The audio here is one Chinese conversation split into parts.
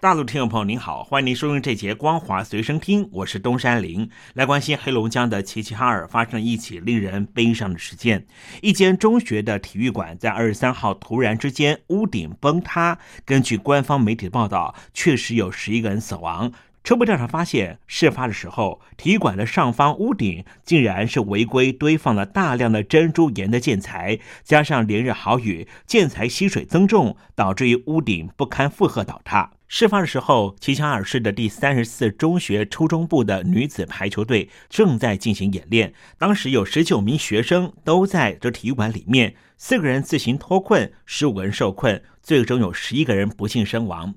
大陆听众朋友您好，欢迎您收听这节《光华随身听》，我是东山林，来关心黑龙江的齐齐哈尔发生一起令人悲伤的事件。一间中学的体育馆在二十三号突然之间屋顶崩塌，根据官方媒体的报道，确实有十一个人死亡。初步调查发现，事发的时候，体育馆的上方屋顶竟然是违规堆放了大量的珍珠岩的建材，加上连日好雨，建材吸水增重，导致于屋顶不堪负荷倒塌。事发的时候，齐齐哈尔市的第三十四中学初中部的女子排球队正在进行演练，当时有十九名学生都在这体育馆里面，四个人自行脱困，十五个人受困，最终有十一个人不幸身亡。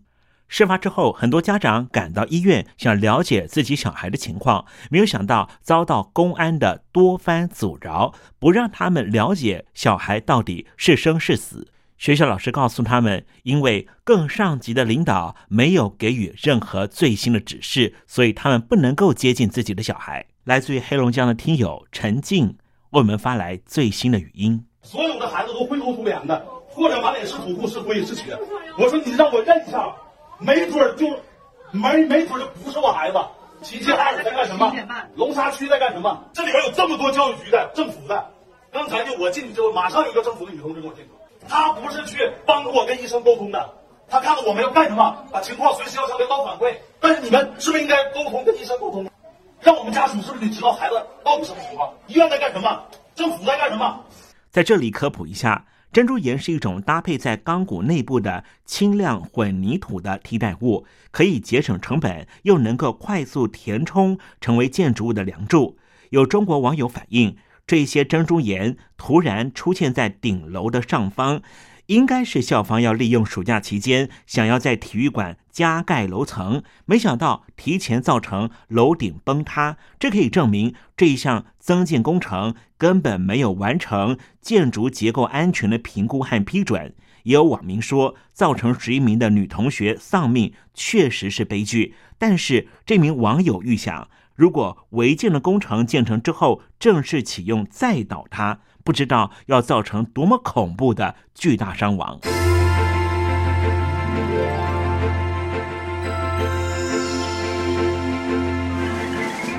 事发之后，很多家长赶到医院想了解自己小孩的情况，没有想到遭到公安的多番阻挠，不让他们了解小孩到底是生是死。学校老师告诉他们，因为更上级的领导没有给予任何最新的指示，所以他们不能够接近自己的小孩。来自于黑龙江的听友陈静为我们发来最新的语音：所有的孩子都灰头土脸的，或者满脸是土，是灰是血。我说你让我认一下。没准就，没没准就不是我孩子。齐齐哈尔在干什么？龙沙区在干什么？这里边有这么多教育局的、政府的。刚才就我进去之后，马上有一个政府的女同志跟我进去，她不是去帮助我跟医生沟通的，她看看我们要干什么，把情况随时要向领导反馈。但是你们是不是应该沟通跟医生沟通，让我们家属是不是得知道孩子到底什么情况？医院在干什么？政府在干什么？在这里科普一下。珍珠岩是一种搭配在钢骨内部的轻量混凝土的替代物，可以节省成本，又能够快速填充，成为建筑物的梁柱。有中国网友反映，这些珍珠岩突然出现在顶楼的上方。应该是校方要利用暑假期间，想要在体育馆加盖楼层，没想到提前造成楼顶崩塌。这可以证明这一项增建工程根本没有完成建筑结构安全的评估和批准。也有网民说，造成十一名的女同学丧命确实是悲剧。但是这名网友预想，如果违建的工程建成之后正式启用再倒塌。不知道要造成多么恐怖的巨大伤亡。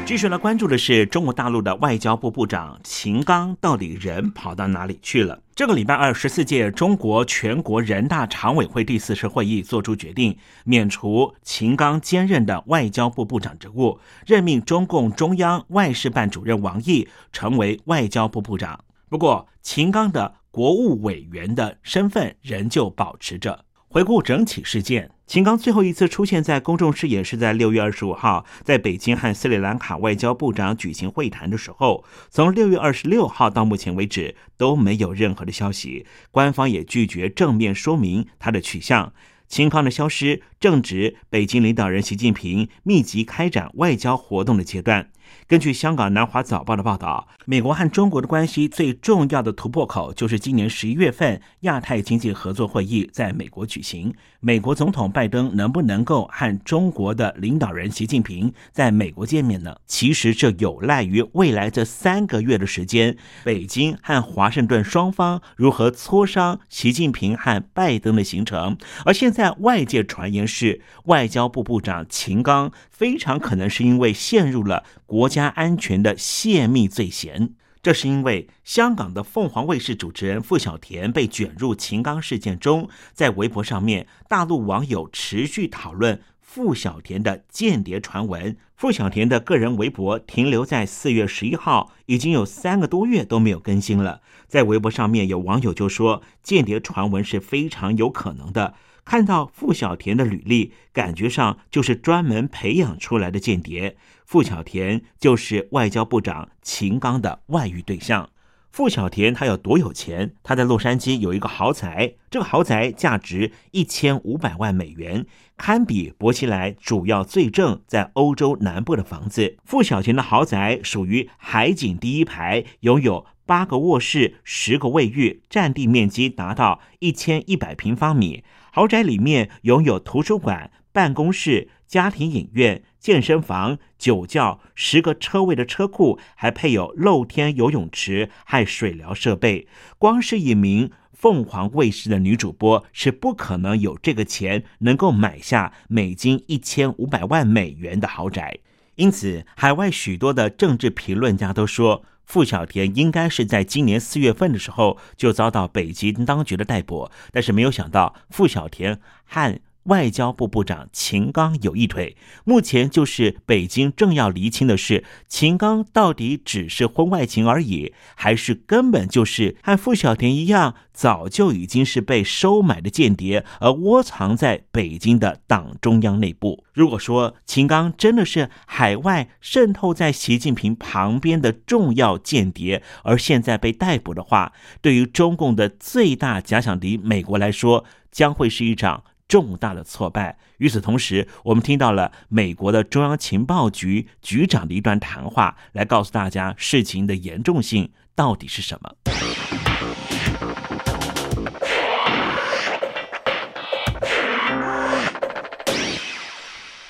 继续来关注的是中国大陆的外交部部长秦刚，到底人跑到哪里去了？这个礼拜二，十四届中国全国人大常委会第四次会议作出决定，免除秦刚兼任的外交部部长职务，任命中共中央外事办主任王毅成为外交部部长。不过，秦刚的国务委员的身份仍旧保持着。回顾整起事件，秦刚最后一次出现在公众视野是在六月二十五号，在北京和斯里兰卡外交部长举行会谈的时候。从六月二十六号到目前为止都没有任何的消息，官方也拒绝正面说明他的去向。秦刚的消失正值北京领导人习近平密集开展外交活动的阶段。根据香港南华早报的报道，美国和中国的关系最重要的突破口就是今年十一月份亚太经济合作会议在美国举行。美国总统拜登能不能够和中国的领导人习近平在美国见面呢？其实这有赖于未来这三个月的时间，北京和华盛顿双方如何磋商习近平和拜登的行程。而现在外界传言是，外交部部长秦刚非常可能是因为陷入了。国家安全的泄密罪嫌，这是因为香港的凤凰卫视主持人傅小田被卷入秦刚事件中，在微博上面，大陆网友持续讨论傅小田的间谍传闻。傅小田的个人微博停留在四月十一号，已经有三个多月都没有更新了。在微博上面，有网友就说，间谍传闻是非常有可能的。看到傅小田的履历，感觉上就是专门培养出来的间谍。傅小田就是外交部长秦刚的外遇对象。傅小田他有多有钱？他在洛杉矶有一个豪宅，这个豪宅价值一千五百万美元，堪比薄熙来主要罪证在欧洲南部的房子。傅小田的豪宅属于海景第一排，拥有八个卧室、十个卫浴，占地面积达到一千一百平方米。豪宅里面拥有图书馆、办公室、家庭影院。健身房、酒窖、十个车位的车库，还配有露天游泳池和水疗设备。光是一名凤凰卫视的女主播，是不可能有这个钱能够买下美金一千五百万美元的豪宅。因此，海外许多的政治评论家都说，付小田应该是在今年四月份的时候就遭到北京当局的逮捕。但是没有想到，付小田和外交部部长秦刚有一腿，目前就是北京正要厘清的是，秦刚到底只是婚外情而已，还是根本就是和傅小田一样，早就已经是被收买的间谍，而窝藏在北京的党中央内部。如果说秦刚真的是海外渗透在习近平旁边的重要间谍，而现在被逮捕的话，对于中共的最大假想敌美国来说，将会是一场。重大的挫败。与此同时，我们听到了美国的中央情报局局长的一段谈话，来告诉大家事情的严重性到底是什么。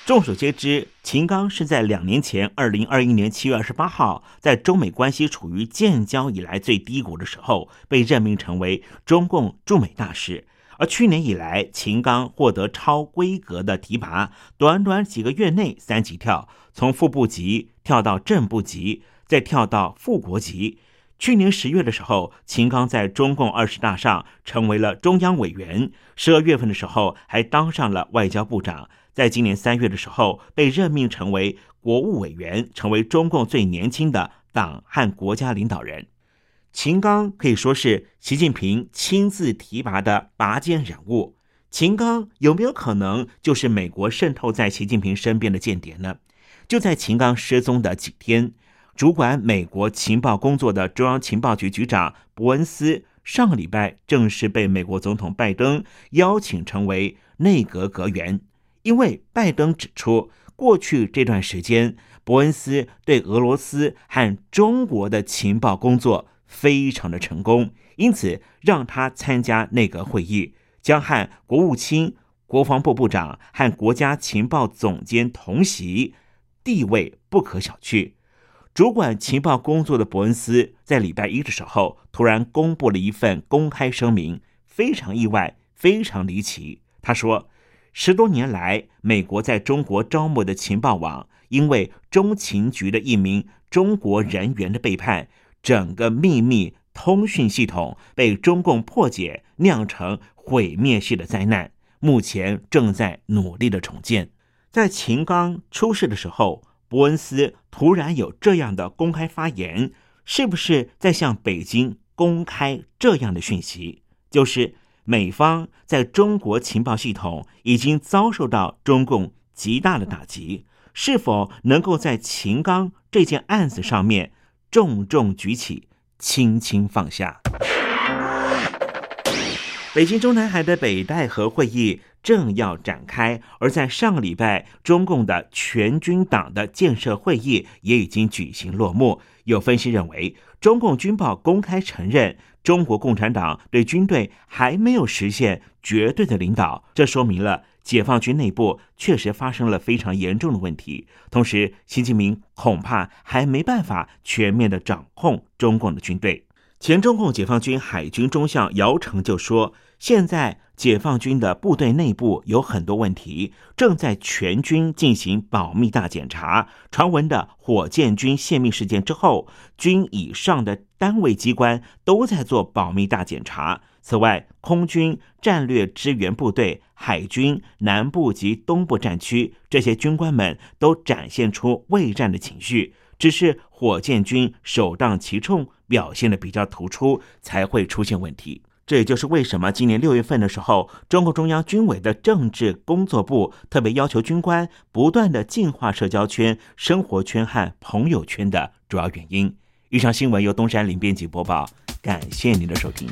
众所皆知，秦刚是在两年前，二零二一年七月二十八号，在中美关系处于建交以来最低谷的时候，被任命成为中共驻美大使。而去年以来，秦刚获得超规格的提拔，短短几个月内三级跳，从副部级跳到正部级，再跳到副国级。去年十月的时候，秦刚在中共二十大上成为了中央委员；十二月份的时候，还当上了外交部长。在今年三月的时候，被任命成为国务委员，成为中共最年轻的党和国家领导人。秦刚可以说是习近平亲自提拔的拔尖人物。秦刚有没有可能就是美国渗透在习近平身边的间谍呢？就在秦刚失踪的几天，主管美国情报工作的中央情报局局长伯恩斯上个礼拜正式被美国总统拜登邀请成为内阁阁员。因为拜登指出，过去这段时间，伯恩斯对俄罗斯和中国的情报工作。非常的成功，因此让他参加内阁会议，将和国务卿、国防部部长和国家情报总监同席，地位不可小觑。主管情报工作的伯恩斯在礼拜一的时候，突然公布了一份公开声明，非常意外，非常离奇。他说，十多年来，美国在中国招募的情报网，因为中情局的一名中国人员的背叛。整个秘密通讯系统被中共破解，酿成毁灭性的灾难。目前正在努力的重建。在秦刚出事的时候，伯恩斯突然有这样的公开发言，是不是在向北京公开这样的讯息？就是美方在中国情报系统已经遭受到中共极大的打击，是否能够在秦刚这件案子上面？重重举起，轻轻放下。北京中南海的北戴河会议正要展开，而在上个礼拜，中共的全军党的建设会议也已经举行落幕。有分析认为，中共军报公开承认，中国共产党对军队还没有实现绝对的领导，这说明了。解放军内部确实发生了非常严重的问题，同时，习近平恐怕还没办法全面的掌控中共的军队。前中共解放军海军中将姚成就说：“现在解放军的部队内部有很多问题，正在全军进行保密大检查。传闻的火箭军泄密事件之后，军以上的单位机关都在做保密大检查。”此外，空军战略支援部队、海军南部及东部战区这些军官们都展现出畏战的情绪，只是火箭军首当其冲，表现的比较突出，才会出现问题。这也就是为什么今年六月份的时候，中共中央军委的政治工作部特别要求军官不断的净化社交圈、生活圈和朋友圈的主要原因。以上新闻由东山林编辑播报，感谢您的收听。